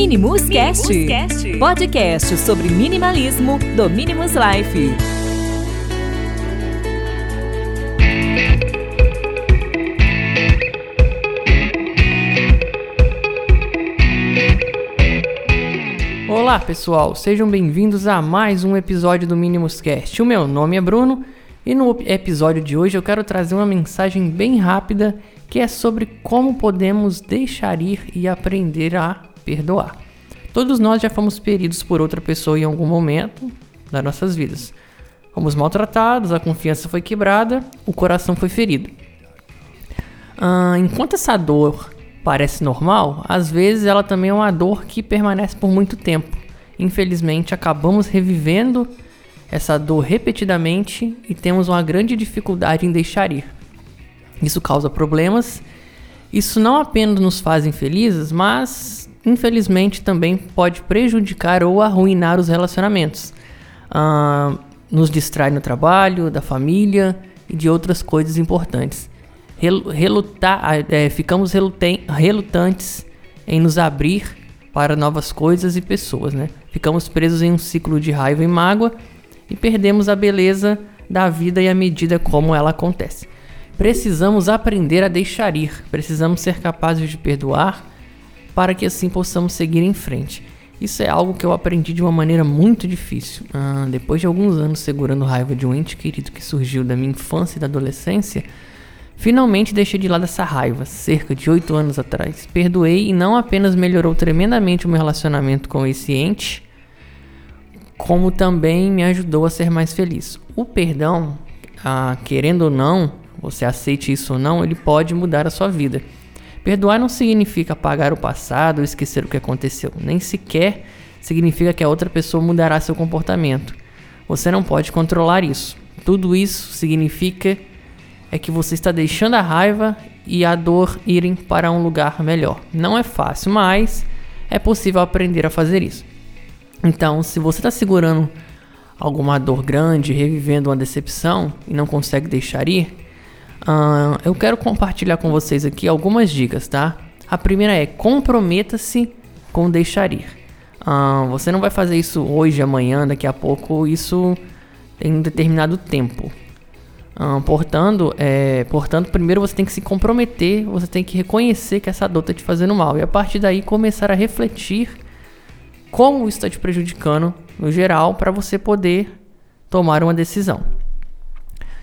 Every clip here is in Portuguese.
Minimus Cast, podcast sobre minimalismo do Minimus Life. Olá pessoal, sejam bem-vindos a mais um episódio do Minimus Cast. O meu nome é Bruno e no episódio de hoje eu quero trazer uma mensagem bem rápida que é sobre como podemos deixar ir e aprender a perdoar. Todos nós já fomos feridos por outra pessoa em algum momento das nossas vidas. Fomos maltratados, a confiança foi quebrada, o coração foi ferido. Ah, enquanto essa dor parece normal, às vezes ela também é uma dor que permanece por muito tempo. Infelizmente, acabamos revivendo essa dor repetidamente e temos uma grande dificuldade em deixar ir. Isso causa problemas. Isso não apenas nos faz infelizes, mas infelizmente também pode prejudicar ou arruinar os relacionamentos. Uh, nos distrai no trabalho, da família e de outras coisas importantes. Relutar, é, ficamos relutantes em nos abrir para novas coisas e pessoas, né? Ficamos presos em um ciclo de raiva e mágoa e perdemos a beleza da vida e a medida como ela acontece. Precisamos aprender a deixar ir, precisamos ser capazes de perdoar para que assim possamos seguir em frente. Isso é algo que eu aprendi de uma maneira muito difícil. Ah, depois de alguns anos segurando raiva de um ente querido que surgiu da minha infância e da adolescência, finalmente deixei de lado essa raiva, cerca de oito anos atrás. Perdoei e não apenas melhorou tremendamente o meu relacionamento com esse ente, como também me ajudou a ser mais feliz. O perdão, ah, querendo ou não, você aceite isso ou não, ele pode mudar a sua vida. Perdoar não significa apagar o passado ou esquecer o que aconteceu, nem sequer significa que a outra pessoa mudará seu comportamento. Você não pode controlar isso. Tudo isso significa é que você está deixando a raiva e a dor irem para um lugar melhor. Não é fácil, mas é possível aprender a fazer isso. Então, se você está segurando alguma dor grande, revivendo uma decepção e não consegue deixar ir, Uh, eu quero compartilhar com vocês aqui algumas dicas, tá? A primeira é comprometa-se com deixar ir. Uh, você não vai fazer isso hoje, amanhã, daqui a pouco. Isso tem um determinado tempo. Uh, portanto, é, portanto, primeiro você tem que se comprometer, você tem que reconhecer que essa dor está te fazendo mal e a partir daí começar a refletir como isso está te prejudicando no geral para você poder tomar uma decisão.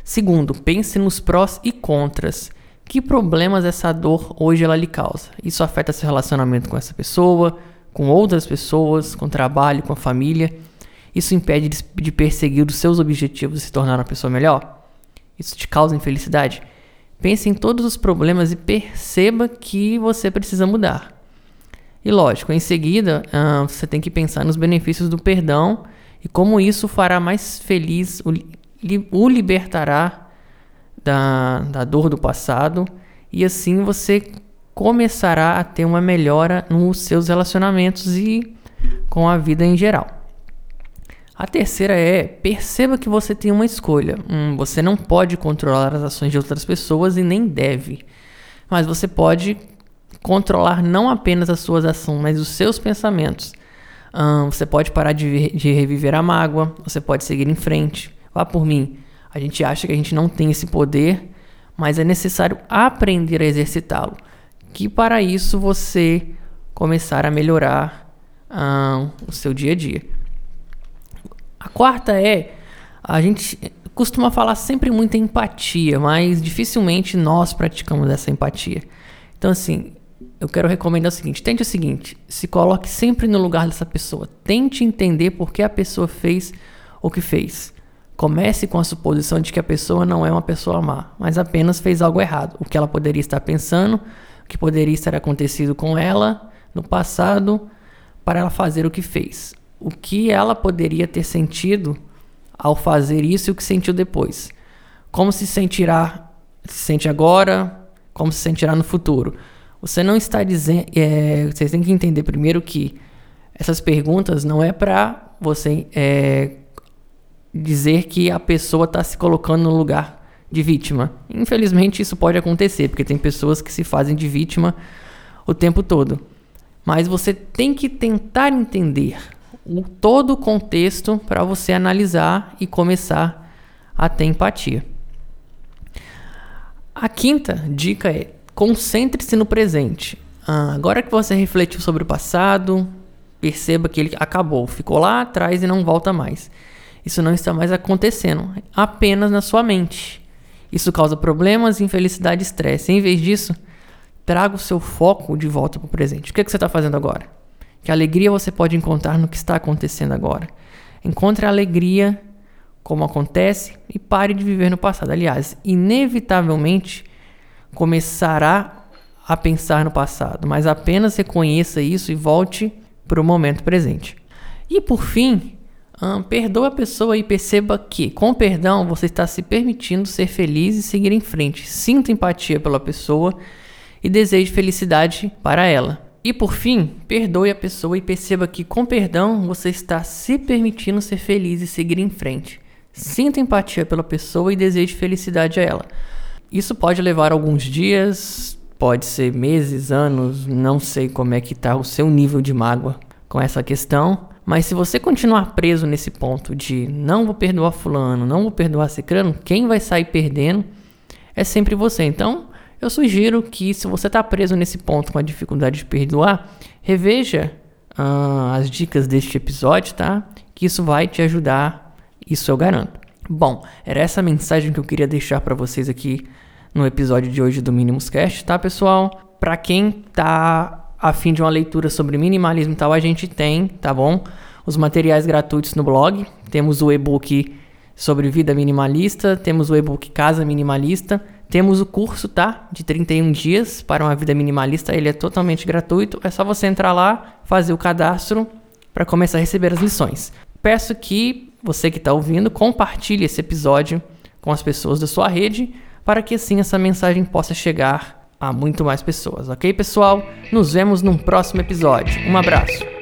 Segundo, pense nos prós e contras. Que problemas essa dor hoje ela lhe causa? Isso afeta seu relacionamento com essa pessoa, com outras pessoas, com o trabalho, com a família? Isso impede de perseguir os seus objetivos e se tornar uma pessoa melhor? Isso te causa infelicidade? Pense em todos os problemas e perceba que você precisa mudar. E lógico, em seguida, uh, você tem que pensar nos benefícios do perdão e como isso fará mais feliz o libertará da, da dor do passado e assim você começará a ter uma melhora nos seus relacionamentos e com a vida em geral. A terceira é perceba que você tem uma escolha. Hum, você não pode controlar as ações de outras pessoas e nem deve, mas você pode controlar não apenas as suas ações, mas os seus pensamentos. Hum, você pode parar de, de reviver a mágoa, você pode seguir em frente, Vá por mim. A gente acha que a gente não tem esse poder, mas é necessário aprender a exercitá-lo. Que para isso você começar a melhorar o seu dia a dia. A quarta é a gente costuma falar sempre muito em empatia, mas dificilmente nós praticamos essa empatia. Então assim, eu quero recomendar o seguinte: tente o seguinte, se coloque sempre no lugar dessa pessoa, tente entender por que a pessoa fez o que fez. Comece com a suposição de que a pessoa não é uma pessoa má, mas apenas fez algo errado. O que ela poderia estar pensando, o que poderia estar acontecido com ela no passado para ela fazer o que fez. O que ela poderia ter sentido ao fazer isso e o que sentiu depois. Como se sentirá, se sente agora, como se sentirá no futuro. Você não está dizendo. É, vocês têm que entender primeiro que essas perguntas não é para você é, dizer que a pessoa está se colocando no lugar de vítima. Infelizmente isso pode acontecer, porque tem pessoas que se fazem de vítima o tempo todo. Mas você tem que tentar entender o, todo o contexto para você analisar e começar a ter empatia. A quinta dica é concentre-se no presente. Ah, agora que você refletiu sobre o passado, perceba que ele acabou, ficou lá atrás e não volta mais. Isso não está mais acontecendo, apenas na sua mente. Isso causa problemas, infelicidade e estresse. Em vez disso, traga o seu foco de volta para o presente. O que, é que você está fazendo agora? Que alegria você pode encontrar no que está acontecendo agora? Encontre a alegria como acontece e pare de viver no passado. Aliás, inevitavelmente começará a pensar no passado, mas apenas reconheça isso e volte para o momento presente. E por fim, hum, perdoa a pessoa e perceba que, com perdão, você está se permitindo ser feliz e seguir em frente. Sinta empatia pela pessoa e deseje felicidade para ela. E por fim, perdoe a pessoa e perceba que, com perdão, você está se permitindo ser feliz e seguir em frente. Sinta empatia pela pessoa e deseje felicidade a ela. Isso pode levar alguns dias, pode ser meses, anos, não sei como é que está o seu nível de mágoa com essa questão, mas se você continuar preso nesse ponto de não vou perdoar fulano, não vou perdoar cicrano, quem vai sair perdendo é sempre você. Então, eu sugiro que se você está preso nesse ponto com a dificuldade de perdoar, reveja uh, as dicas deste episódio, tá? Que isso vai te ajudar, isso eu garanto. Bom, era essa mensagem que eu queria deixar para vocês aqui no episódio de hoje do Minimus Cast, tá, pessoal? Para quem tá a fim de uma leitura sobre minimalismo e tal, a gente tem, tá bom? Os materiais gratuitos no blog. Temos o e-book sobre vida minimalista, temos o e-book Casa Minimalista, temos o curso, tá? De 31 dias para uma vida minimalista, ele é totalmente gratuito. É só você entrar lá, fazer o cadastro para começar a receber as lições. Peço que você que está ouvindo compartilhe esse episódio com as pessoas da sua rede para que assim essa mensagem possa chegar a muito mais pessoas, ok, pessoal? Nos vemos num próximo episódio. Um abraço.